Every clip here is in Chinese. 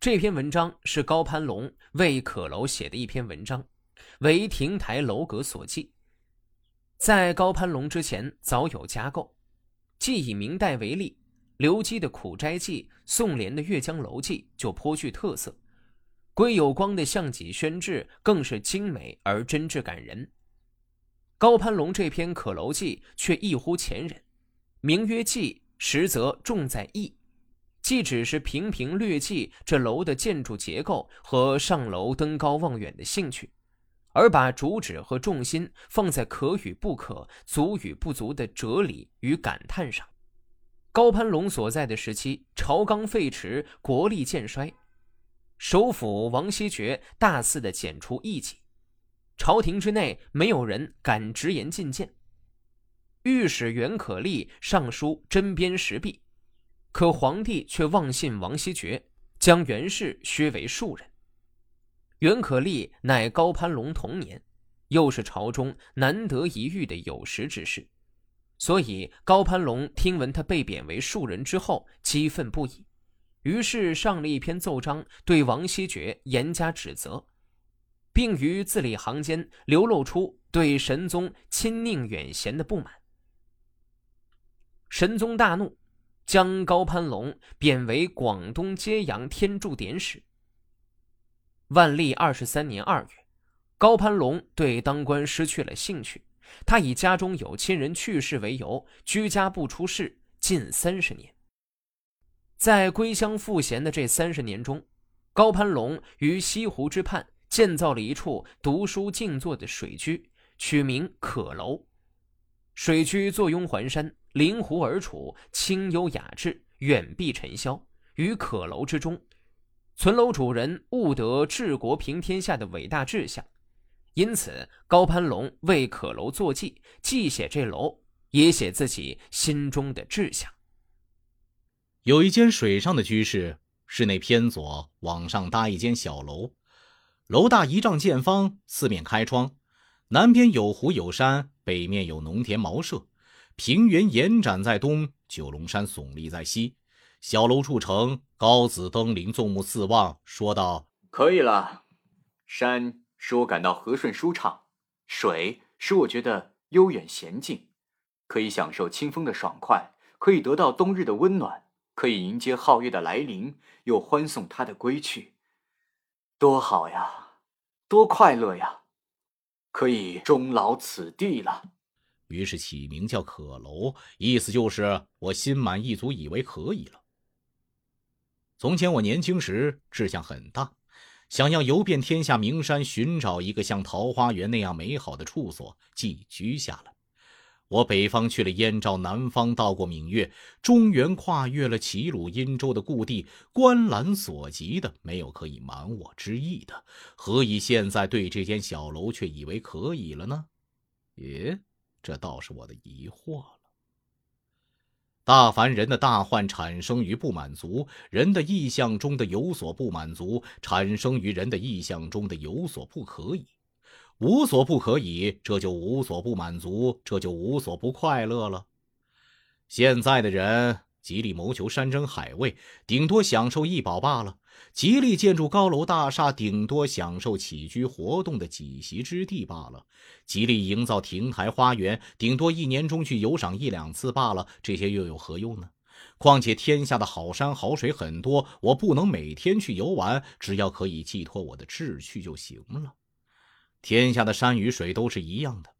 这篇文章是高攀龙为可楼写的一篇文章，为亭台楼阁所记。在高攀龙之前，早有加构。既以明代为例，刘基的《苦斋记》、宋濂的《阅江楼记》就颇具特色，归有光的《项脊轩志》更是精美而真挚感人。高攀龙这篇《可楼记》却异乎前人，名曰记，实则重在意。既只是平平略记这楼的建筑结构和上楼登高望远的兴趣。而把主旨和重心放在可与不可、足与不足的哲理与感叹上。高攀龙所在的时期，朝纲废弛，国力渐衰，首辅王希爵大肆的剪除异己，朝廷之内没有人敢直言进谏。御史袁可立上书针砭时弊，可皇帝却妄信王希爵，将袁氏削为庶人。袁可立乃高攀龙同年，又是朝中难得一遇的有识之士，所以高攀龙听闻他被贬为庶人之后，激愤不已，于是上了一篇奏章，对王希爵严加指责，并于字里行间流露出对神宗亲佞远贤的不满。神宗大怒，将高攀龙贬为广东揭阳天柱典史。万历二十三年二月，高攀龙对当官失去了兴趣。他以家中有亲人去世为由，居家不出仕近三十年。在归乡赋闲的这三十年中，高攀龙于西湖之畔建造了一处读书静坐的水居，取名可楼。水居坐拥环山，临湖而处，清幽雅致，远避尘嚣，于可楼之中。存楼主人悟得治国平天下的伟大志向，因此高攀龙为可楼作记，既写这楼，也写自己心中的志向。有一间水上的居室，室内偏左往上搭一间小楼，楼大一丈见方，四面开窗，南边有湖有山，北面有农田茅舍，平原延展在东，九龙山耸立在西。小楼筑成，高子登临，纵目四望，说道：“可以了。山使我感到和顺舒畅，水使我觉得悠远娴静，可以享受清风的爽快，可以得到冬日的温暖，可以迎接皓月的来临，又欢送他的归去，多好呀，多快乐呀！可以终老此地了。”于是起名叫可楼，意思就是我心满意足，以为可以了。从前我年轻时志向很大，想要游遍天下名山，寻找一个像桃花源那样美好的处所寄居下来。我北方去了燕赵，南方到过闽越，中原跨越了齐鲁殷周的故地，观览所及的没有可以瞒我之意的，何以现在对这间小楼却以为可以了呢？耶，这倒是我的疑惑了。大凡人的大患产生于不满足，人的意象中的有所不满足，产生于人的意象中的有所不可以，无所不可以，这就无所不满足，这就无所不快乐了。现在的人。极力谋求山珍海味，顶多享受一饱罢了；极力建筑高楼大厦，顶多享受起居活动的几席之地罢了；极力营造亭台花园，顶多一年中去游赏一两次罢了。这些又有何用呢？况且天下的好山好水很多，我不能每天去游玩，只要可以寄托我的志趣就行了。天下的山与水都是一样的，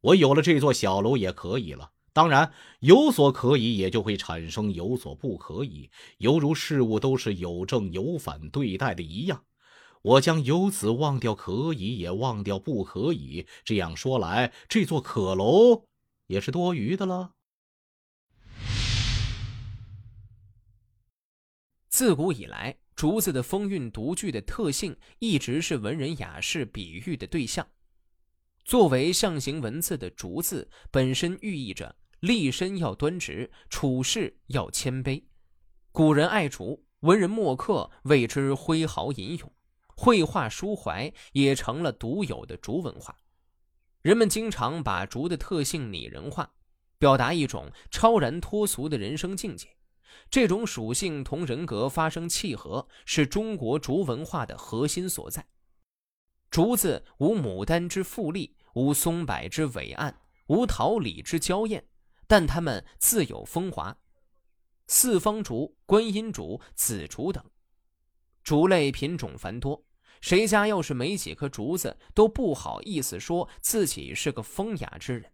我有了这座小楼也可以了。当然，有所可以，也就会产生有所不可以，犹如事物都是有正有反对待的一样。我将由此忘掉可以，也忘掉不可以。这样说来，这座可楼也是多余的了。自古以来，竹子的风韵独具的特性，一直是文人雅士比喻的对象。作为象形文字的竹字，本身寓意着。立身要端直，处事要谦卑。古人爱竹，文人墨客为之挥毫吟咏，绘画抒怀也成了独有的竹文化。人们经常把竹的特性拟人化，表达一种超然脱俗的人生境界，这种属性同人格发生契合，是中国竹文化的核心所在。竹子无牡丹之富丽，无松柏之伟岸，无桃李之娇艳，但它们自有风华。四方竹、观音竹、紫竹等，竹类品种繁多。谁家要是没几棵竹子，都不好意思说自己是个风雅之人。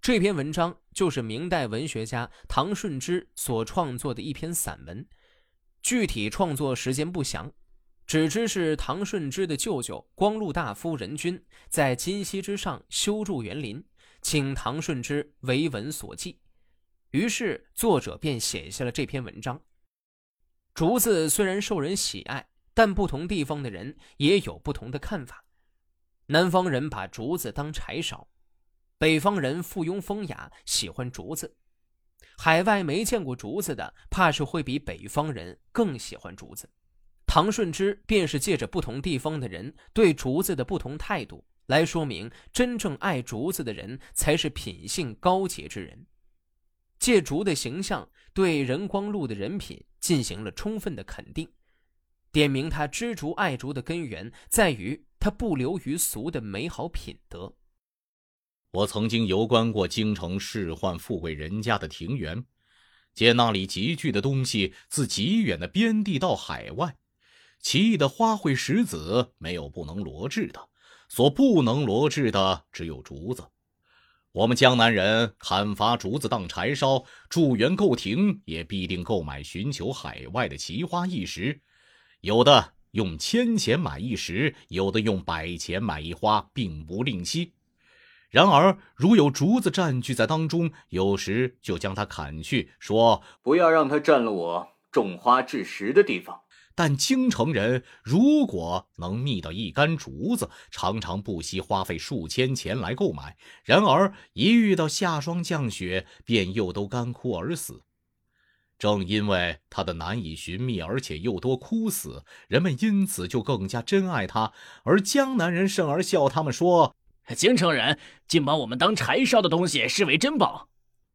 这篇文章就是明代文学家唐顺之所创作的一篇散文，具体创作时间不详，只知是唐顺之的舅舅光禄大夫任君在金溪之上修筑园林，请唐顺之为文所记，于是作者便写下了这篇文章。竹子虽然受人喜爱。但不同地方的人也有不同的看法。南方人把竹子当柴烧，北方人附庸风雅，喜欢竹子。海外没见过竹子的，怕是会比北方人更喜欢竹子。唐顺之便是借着不同地方的人对竹子的不同态度，来说明真正爱竹子的人才是品性高洁之人。借竹的形象，对任光禄的人品进行了充分的肯定。点明他知竹爱竹的根源在于他不流于俗的美好品德。我曾经游观过京城仕宦富贵人家的庭园，见那里集聚的东西自极远的边地到海外，奇异的花卉石子没有不能罗制的，所不能罗制的只有竹子。我们江南人砍伐竹子当柴烧，筑园构亭，也必定购买寻求海外的奇花异石。有的用千钱买一石，有的用百钱买一花，并不吝惜。然而，如有竹子占据在当中，有时就将它砍去，说不要让它占了我种花置石的地方。但京城人如果能觅到一杆竹子，常常不惜花费数千钱来购买。然而，一遇到夏霜降雪，便又都干枯而死。正因为它的难以寻觅，而且又多枯死，人们因此就更加珍爱它。而江南人甚而笑他们说：“京城人竟把我们当柴烧的东西视为珍宝。”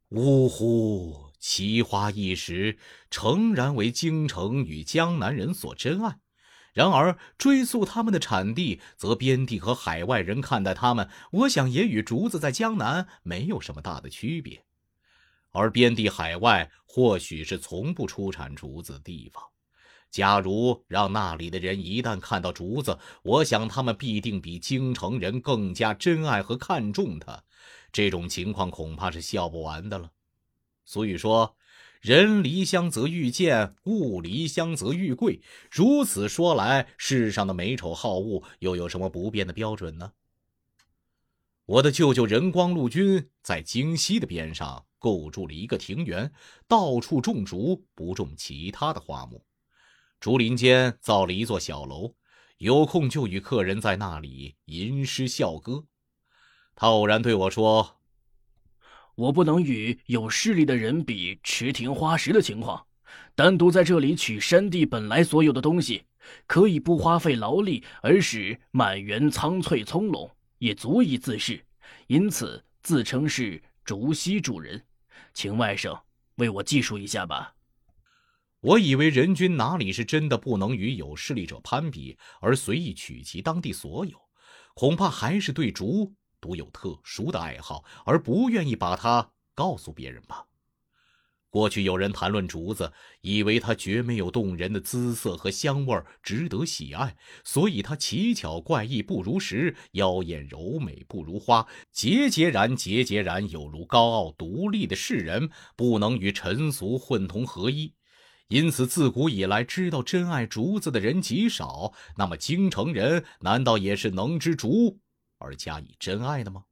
呜呼！奇花异石诚然为京城与江南人所珍爱，然而追溯他们的产地，则边地和海外人看待他们，我想也与竹子在江南没有什么大的区别。而边地海外或许是从不出产竹子的地方。假如让那里的人一旦看到竹子，我想他们必定比京城人更加珍爱和看重它。这种情况恐怕是笑不完的了。所以说，人离乡则愈贱，物离乡则愈贵。如此说来，世上的美丑好物又有什么不变的标准呢？我的舅舅任光禄君在京西的边上。构筑了一个庭园，到处种竹，不种其他的花木。竹林间造了一座小楼，有空就与客人在那里吟诗笑歌。他偶然对我说：“我不能与有势力的人比池亭花石的情况，单独在这里取山地本来所有的东西，可以不花费劳力而使满园苍翠葱茏，也足以自适。因此自称是竹溪主人。”请外甥为我记述一下吧。我以为人君哪里是真的不能与有势力者攀比，而随意取其当地所有，恐怕还是对竹独有特殊的爱好，而不愿意把它告诉别人吧。过去有人谈论竹子，以为它绝没有动人的姿色和香味，值得喜爱，所以它奇巧怪异不如石，妖艳柔美不如花，节节然节节然，有如高傲独立的世人，不能与尘俗混同合一。因此，自古以来，知道珍爱竹子的人极少。那么，京城人难道也是能知竹而加以珍爱的吗？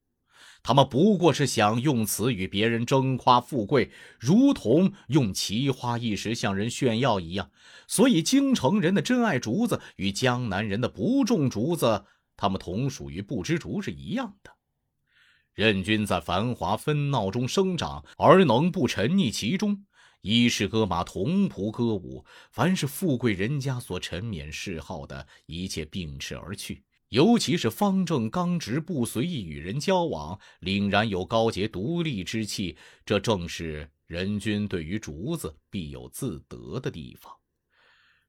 他们不过是想用此与别人争夸富贵，如同用奇花异石向人炫耀一样。所以，京城人的珍爱竹子与江南人的不种竹子，他们同属于不知竹是一样的。任君在繁华纷闹中生长，而能不沉溺其中，衣食歌马同仆歌舞，凡是富贵人家所沉湎嗜好的一切，并斥而去。尤其是方正刚直，不随意与人交往，凛然有高洁独立之气，这正是人君对于竹子必有自得的地方。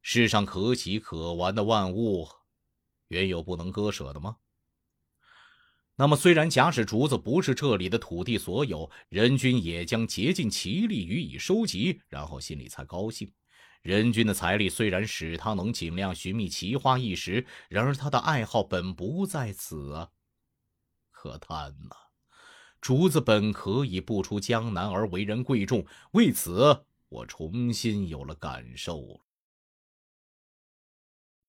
世上可喜可玩的万物，原有不能割舍的吗？那么，虽然假使竹子不是这里的土地所有，人君也将竭尽其力予以收集，然后心里才高兴。人君的财力虽然使他能尽量寻觅奇花异石，然而他的爱好本不在此啊。可叹呐，竹子本可以不出江南而为人贵重，为此我重新有了感受。